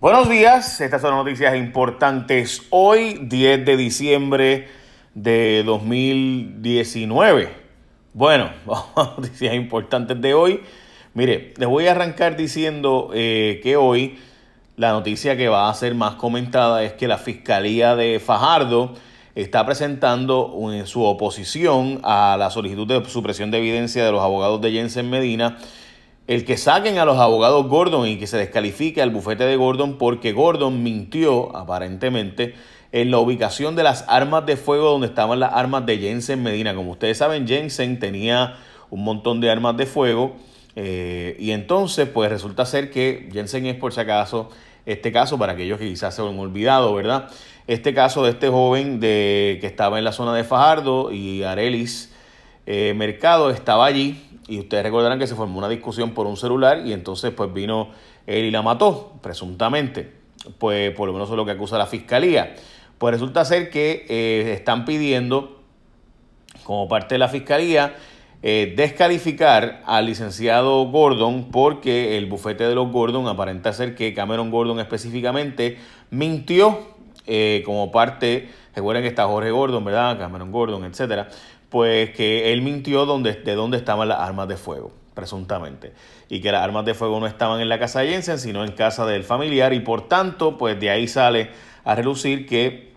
Buenos días, estas son noticias importantes hoy, 10 de diciembre de 2019. Bueno, vamos a noticias importantes de hoy. Mire, les voy a arrancar diciendo eh, que hoy la noticia que va a ser más comentada es que la Fiscalía de Fajardo está presentando su oposición a la solicitud de supresión de evidencia de los abogados de Jensen Medina el que saquen a los abogados Gordon y que se descalifique al bufete de Gordon porque Gordon mintió aparentemente en la ubicación de las armas de fuego donde estaban las armas de Jensen Medina. Como ustedes saben, Jensen tenía un montón de armas de fuego eh, y entonces pues resulta ser que Jensen es por si acaso este caso, para aquellos que quizás se han olvidado, ¿verdad? Este caso de este joven de, que estaba en la zona de Fajardo y Arelis eh, Mercado estaba allí y ustedes recordarán que se formó una discusión por un celular y entonces pues vino él y la mató, presuntamente. Pues por lo menos es lo que acusa la fiscalía. Pues resulta ser que eh, están pidiendo, como parte de la fiscalía, eh, descalificar al licenciado Gordon porque el bufete de los Gordon aparenta ser que Cameron Gordon específicamente mintió eh, como parte, recuerden que está Jorge Gordon, ¿verdad? Cameron Gordon, etcétera pues que él mintió donde, de dónde estaban las armas de fuego, presuntamente. Y que las armas de fuego no estaban en la casa de Jensen, sino en casa del familiar. Y por tanto, pues de ahí sale a relucir que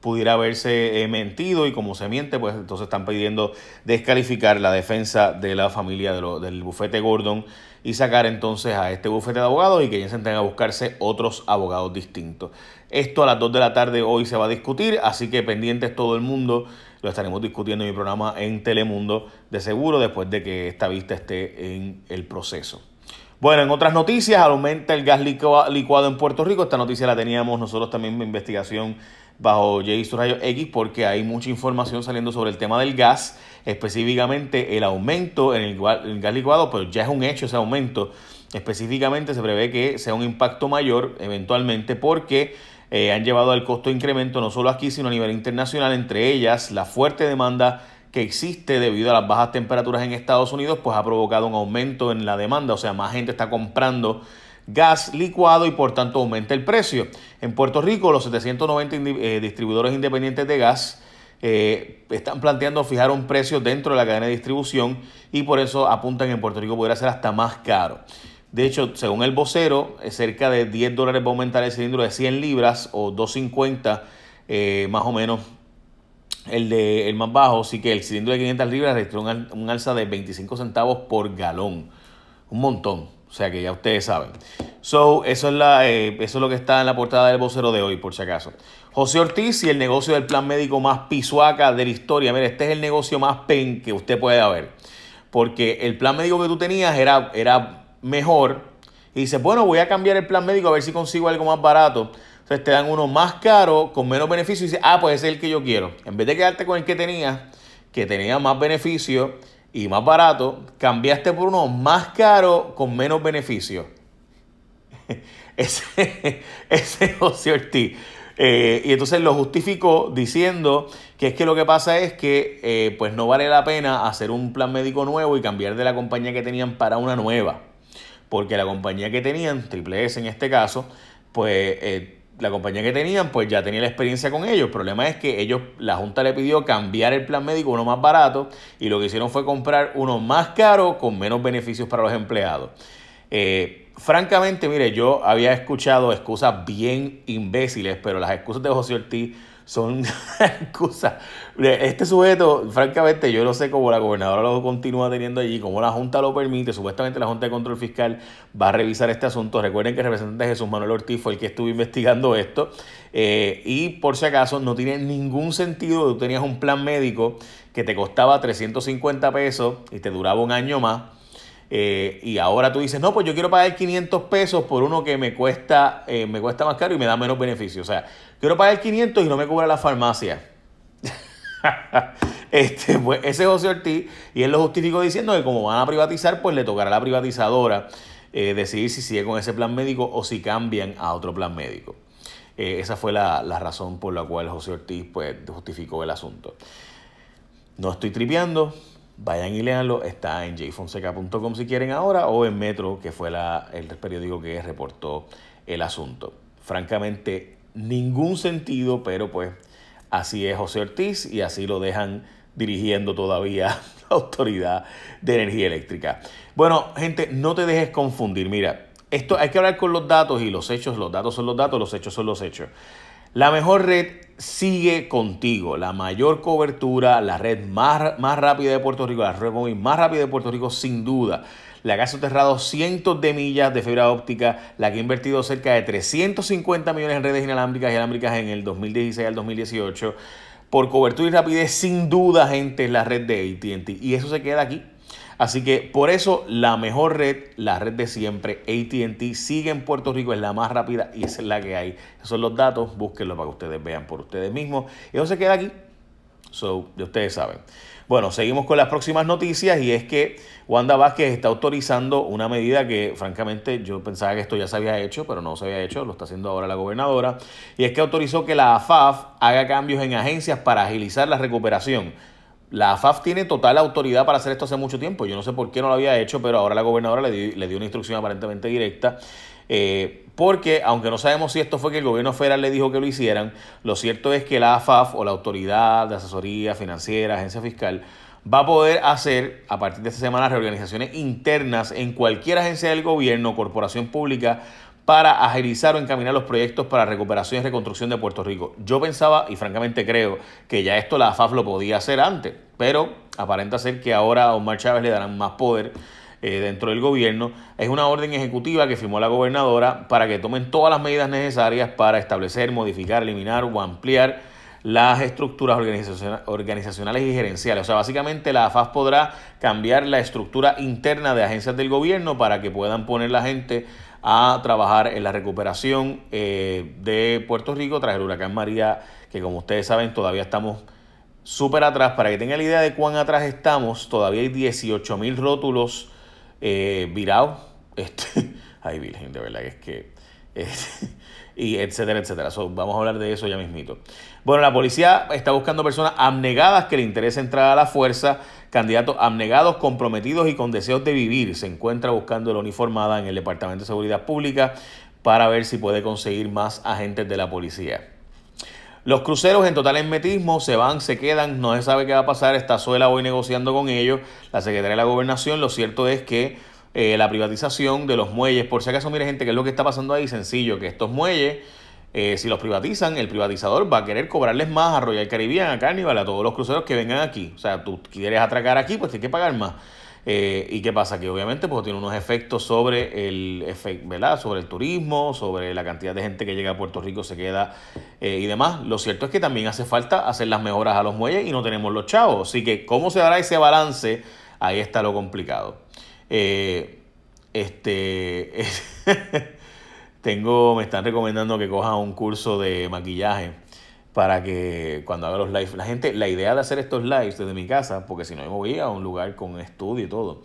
pudiera haberse eh, mentido y como se miente, pues entonces están pidiendo descalificar la defensa de la familia del bufete Gordon y sacar entonces a este bufete de abogados y que Jensen tenga que buscarse otros abogados distintos. Esto a las 2 de la tarde hoy se va a discutir, así que pendientes todo el mundo lo estaremos discutiendo en mi programa en Telemundo de seguro después de que esta vista esté en el proceso. Bueno, en otras noticias, aumenta el gas licuado en Puerto Rico. Esta noticia la teníamos nosotros también en investigación bajo J Rayo X porque hay mucha información saliendo sobre el tema del gas, específicamente el aumento en el, el gas licuado, pero ya es un hecho ese aumento. Específicamente se prevé que sea un impacto mayor eventualmente porque eh, han llevado al costo incremento no solo aquí, sino a nivel internacional, entre ellas la fuerte demanda que existe debido a las bajas temperaturas en Estados Unidos, pues ha provocado un aumento en la demanda, o sea, más gente está comprando gas licuado y por tanto aumenta el precio. En Puerto Rico, los 790 eh, distribuidores independientes de gas eh, están planteando fijar un precio dentro de la cadena de distribución y por eso apuntan que en Puerto Rico podría ser hasta más caro. De hecho, según el vocero, cerca de 10 dólares va a aumentar el cilindro de 100 libras o 250 eh, más o menos el, de, el más bajo. Así que el cilindro de 500 libras registró un, alza de 25 centavos por galón. Un montón. O sea que ya ustedes saben. So, eso es, la, eh, eso es lo que está en la portada del vocero de hoy, por si acaso. José Ortiz y el negocio del plan médico más pisuaca de la historia. Mire, este es el negocio más pen que usted puede haber. Porque el plan médico que tú tenías era, era mejor y dices, bueno, voy a cambiar el plan médico a ver si consigo algo más barato. Entonces te dan uno más caro, con menos beneficio y dices, ah, pues ese es el que yo quiero. En vez de quedarte con el que tenías, que tenía más beneficio y más barato, cambiaste por uno más caro con menos beneficio. ese, ese José Ortiz. Eh, y entonces lo justificó diciendo que es que lo que pasa es que eh, pues no vale la pena hacer un plan médico nuevo y cambiar de la compañía que tenían para una nueva porque la compañía que tenían, Triple S en este caso, pues eh, la compañía que tenían, pues ya tenía la experiencia con ellos. El problema es que ellos, la Junta le pidió cambiar el plan médico, uno más barato, y lo que hicieron fue comprar uno más caro con menos beneficios para los empleados. Eh, francamente, mire, yo había escuchado excusas bien imbéciles, pero las excusas de José Ortiz son excusas. Este sujeto, francamente, yo no sé cómo la gobernadora lo continúa teniendo allí, cómo la Junta lo permite. Supuestamente la Junta de Control Fiscal va a revisar este asunto. Recuerden que el representante Jesús Manuel Ortiz fue el que estuvo investigando esto. Eh, y por si acaso, no tiene ningún sentido que tú tenías un plan médico que te costaba 350 pesos y te duraba un año más eh, y ahora tú dices, no, pues yo quiero pagar 500 pesos por uno que me cuesta, eh, me cuesta más caro y me da menos beneficio. O sea, quiero pagar 500 y no me cubra la farmacia. este, pues ese es José Ortiz y él lo justificó diciendo que como van a privatizar, pues le tocará a la privatizadora eh, decidir si sigue con ese plan médico o si cambian a otro plan médico. esa fue la, la, razón por la cual José Ortiz pues, justificó el asunto. No estoy tripeando, Vayan y leanlo, está en jfonseca.com si quieren ahora o en Metro, que fue la, el periódico que reportó el asunto. Francamente, ningún sentido, pero pues así es José Ortiz y así lo dejan dirigiendo todavía la Autoridad de Energía Eléctrica. Bueno, gente, no te dejes confundir. Mira, esto hay que hablar con los datos y los hechos, los datos son los datos, los hechos son los hechos. La mejor red sigue contigo, la mayor cobertura, la red más, más rápida de Puerto Rico, la red móvil más rápida de Puerto Rico sin duda. La que ha soterrado cientos de millas de fibra óptica, la que ha invertido cerca de 350 millones en redes inalámbricas y alámbricas en el 2016 al 2018. Por cobertura y rapidez, sin duda, gente, es la red de ATT. Y eso se queda aquí. Así que por eso la mejor red, la red de siempre, ATT, sigue en Puerto Rico, es la más rápida y es la que hay. Esos son los datos, búsquenlos para que ustedes vean por ustedes mismos. Y eso se queda aquí. So, de ustedes saben. Bueno, seguimos con las próximas noticias y es que Wanda Vázquez está autorizando una medida que francamente yo pensaba que esto ya se había hecho, pero no se había hecho, lo está haciendo ahora la gobernadora, y es que autorizó que la AFAF haga cambios en agencias para agilizar la recuperación. La AFAF tiene total autoridad para hacer esto hace mucho tiempo. Yo no sé por qué no lo había hecho, pero ahora la gobernadora le, dio una instrucción aparentemente directa. Eh, porque, aunque no sabemos si esto fue que el gobierno federal le dijo que lo hicieran, lo cierto es que la AFAF o la Autoridad de Asesoría Financiera, Agencia Fiscal, va a poder hacer a partir de esta semana reorganizaciones internas en cualquier agencia del gobierno, corporación pública, para agilizar o encaminar los proyectos para recuperación y reconstrucción de Puerto Rico. Yo pensaba y francamente creo que ya esto la AFAF lo podía hacer antes, pero aparenta ser que ahora a Omar Chávez le darán más poder eh, dentro del gobierno. Es una orden ejecutiva que firmó la gobernadora para que tomen todas las medidas necesarias para establecer, modificar, eliminar o ampliar las estructuras organizacionales y gerenciales. O sea, básicamente la AFAF podrá cambiar la estructura interna de agencias del gobierno para que puedan poner la gente a trabajar en la recuperación eh, de Puerto Rico tras el huracán María, que como ustedes saben todavía estamos súper atrás. Para que tengan la idea de cuán atrás estamos, todavía hay 18 mil rótulos eh, virados. Este, ay, Virgen, de verdad que es que... y etcétera, etcétera. vamos a hablar de eso ya mismito. Bueno, la policía está buscando personas abnegadas que le interesa entrar a la fuerza, candidatos abnegados, comprometidos y con deseos de vivir. Se encuentra buscando la uniformada en el Departamento de Seguridad Pública para ver si puede conseguir más agentes de la policía. Los cruceros en total enmetismo se van, se quedan, no se sabe qué va a pasar. Está Suela hoy negociando con ellos, la Secretaría de la Gobernación. Lo cierto es que eh, la privatización de los muelles. Por si acaso, mire gente, ¿qué es lo que está pasando ahí? Sencillo, que estos muelles, eh, si los privatizan, el privatizador va a querer cobrarles más a Royal Caribbean, a Carnival, a todos los cruceros que vengan aquí. O sea, tú quieres atracar aquí, pues tienes que pagar más. Eh, ¿Y qué pasa? Que obviamente pues, tiene unos efectos sobre el, ¿verdad? sobre el turismo, sobre la cantidad de gente que llega a Puerto Rico, se queda y demás. Lo cierto es que también hace falta hacer las mejoras a los muelles y no tenemos los chavos. Así que, ¿cómo se dará ese balance? Ahí está lo complicado. Eh, este, tengo, me están recomendando que coja un curso de maquillaje para que cuando haga los lives, la gente, la idea de hacer estos lives desde mi casa, porque si no me voy a un lugar con estudio y todo,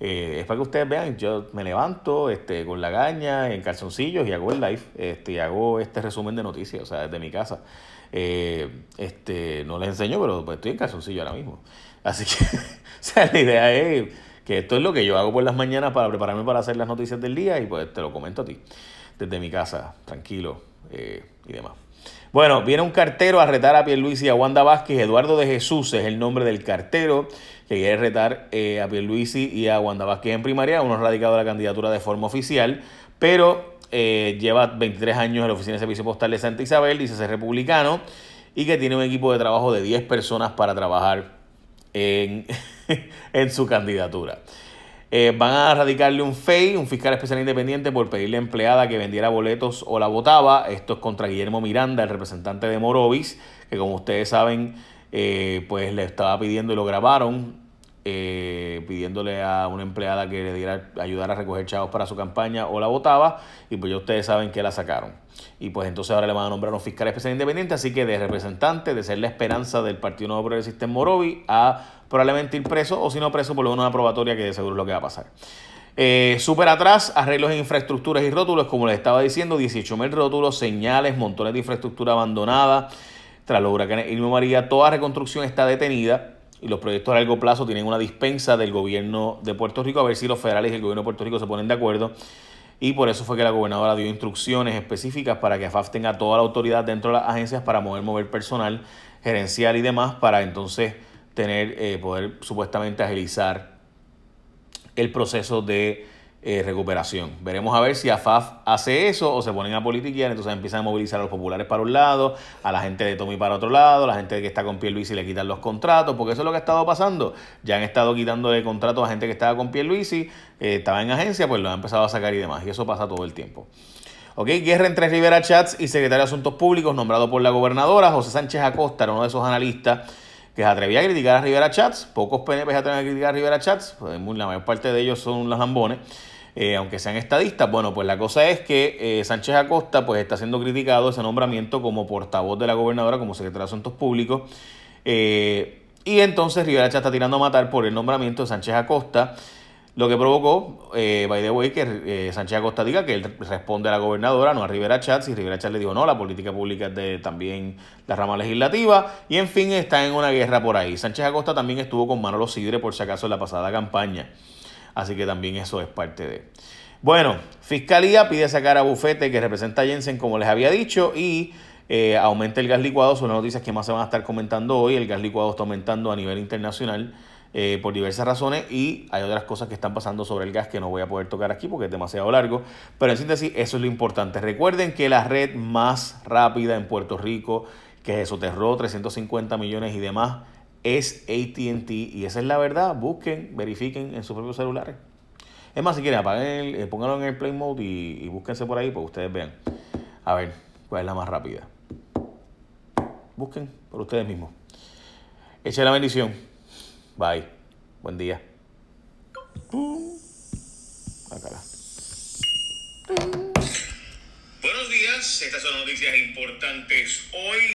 eh, es para que ustedes vean, yo me levanto este, con la gaña, en calzoncillos y hago el live, este, y hago este resumen de noticias, o sea, desde mi casa. Eh, este, no les enseño, pero pues, estoy en calzoncillo ahora mismo. Así que, o sea, la idea es que esto es lo que yo hago por las mañanas para prepararme para hacer las noticias del día y pues te lo comento a ti, desde mi casa, tranquilo eh, y demás. Bueno, viene un cartero a retar a Pierluisi y a Wanda Vázquez. Eduardo de Jesús es el nombre del cartero que quiere retar eh, a Pierluisi y a Wanda Vázquez en primaria. Uno radicado de la candidatura de forma oficial, pero eh, lleva 23 años en la Oficina de Servicio Postal de Santa Isabel, dice ser republicano, y que tiene un equipo de trabajo de 10 personas para trabajar en, en su candidatura. Eh, van a radicarle un FEI, un fiscal especial independiente, por pedirle a empleada que vendiera boletos o la votaba. Esto es contra Guillermo Miranda, el representante de Morovis, que como ustedes saben, eh, pues le estaba pidiendo y lo grabaron, eh, pidiéndole a una empleada que le diera ayudar a recoger chavos para su campaña o la votaba, y pues ya ustedes saben que la sacaron. Y pues entonces ahora le van a nombrar un fiscal especial independiente, así que de representante, de ser la esperanza del Partido Nuevo Progresista en Morovis, a probablemente ir preso o si no preso por lo menos una probatoria que de seguro es lo que va a pasar. Eh, Súper atrás, arreglos en infraestructuras y rótulos, como les estaba diciendo, 18 mil rótulos, señales, montones de infraestructura abandonada. Tras los huracanes Irma María, toda reconstrucción está detenida y los proyectos a largo plazo tienen una dispensa del gobierno de Puerto Rico, a ver si los federales y el gobierno de Puerto Rico se ponen de acuerdo. y por eso fue que la gobernadora dio instrucciones específicas para que AFAF tenga toda la autoridad dentro de las agencias para mover, mover personal gerencial y demás para entonces tener, eh, poder supuestamente agilizar el proceso de eh, recuperación. Veremos a ver si AFAF hace eso o se ponen a politiquear, entonces empiezan a movilizar a los populares para un lado, a la gente de Tommy para otro lado, a la gente que está con Pierluisi le quitan los contratos, porque eso es lo que ha estado pasando. Ya han estado quitándole contratos a gente que estaba con Pierluisi, eh, estaba en agencia, pues lo han empezado a sacar y demás, y eso pasa todo el tiempo. Ok, guerra entre Rivera Chats y secretario de Asuntos Públicos, nombrado por la gobernadora, José Sánchez Acosta, era uno de esos analistas que se atrevía a criticar a Rivera Chats. Pocos PNP se atreven a criticar a Rivera Chats, pues la mayor parte de ellos son los lambones. Eh, aunque sean estadistas. Bueno, pues la cosa es que eh, Sánchez Acosta pues está siendo criticado ese nombramiento como portavoz de la gobernadora, como secretario de Asuntos Públicos. Eh, y entonces Rivera Chatz está tirando a matar por el nombramiento de Sánchez Acosta. Lo que provocó, by the way, que Sánchez Acosta diga que él responde a la gobernadora, no a Rivera Chats, y Rivera Chats le dijo no, la política pública es de también la rama legislativa, y en fin, está en una guerra por ahí. Sánchez Acosta también estuvo con Manolo Sidre, por si acaso, en la pasada campaña. Así que también eso es parte de. Bueno, Fiscalía pide sacar a Bufete que representa a Jensen, como les había dicho, y eh, aumenta el gas licuado. Son las noticias que más se van a estar comentando hoy. El gas licuado está aumentando a nivel internacional eh, por diversas razones y hay otras cosas que están pasando sobre el gas que no voy a poder tocar aquí porque es demasiado largo. Pero en síntesis, eso es lo importante. Recuerden que la red más rápida en Puerto Rico, que es Soterro, 350 millones y demás, es ATT y esa es la verdad. Busquen, verifiquen en sus propios celulares. Es más, si quieren, apaguen el, eh, pónganlo en el play mode y, y búsquense por ahí para ustedes vean. A ver, cuál es la más rápida. Busquen por ustedes mismos. Echen la bendición. Bye. Buen día. Acá. Buenos días, estas son noticias importantes hoy.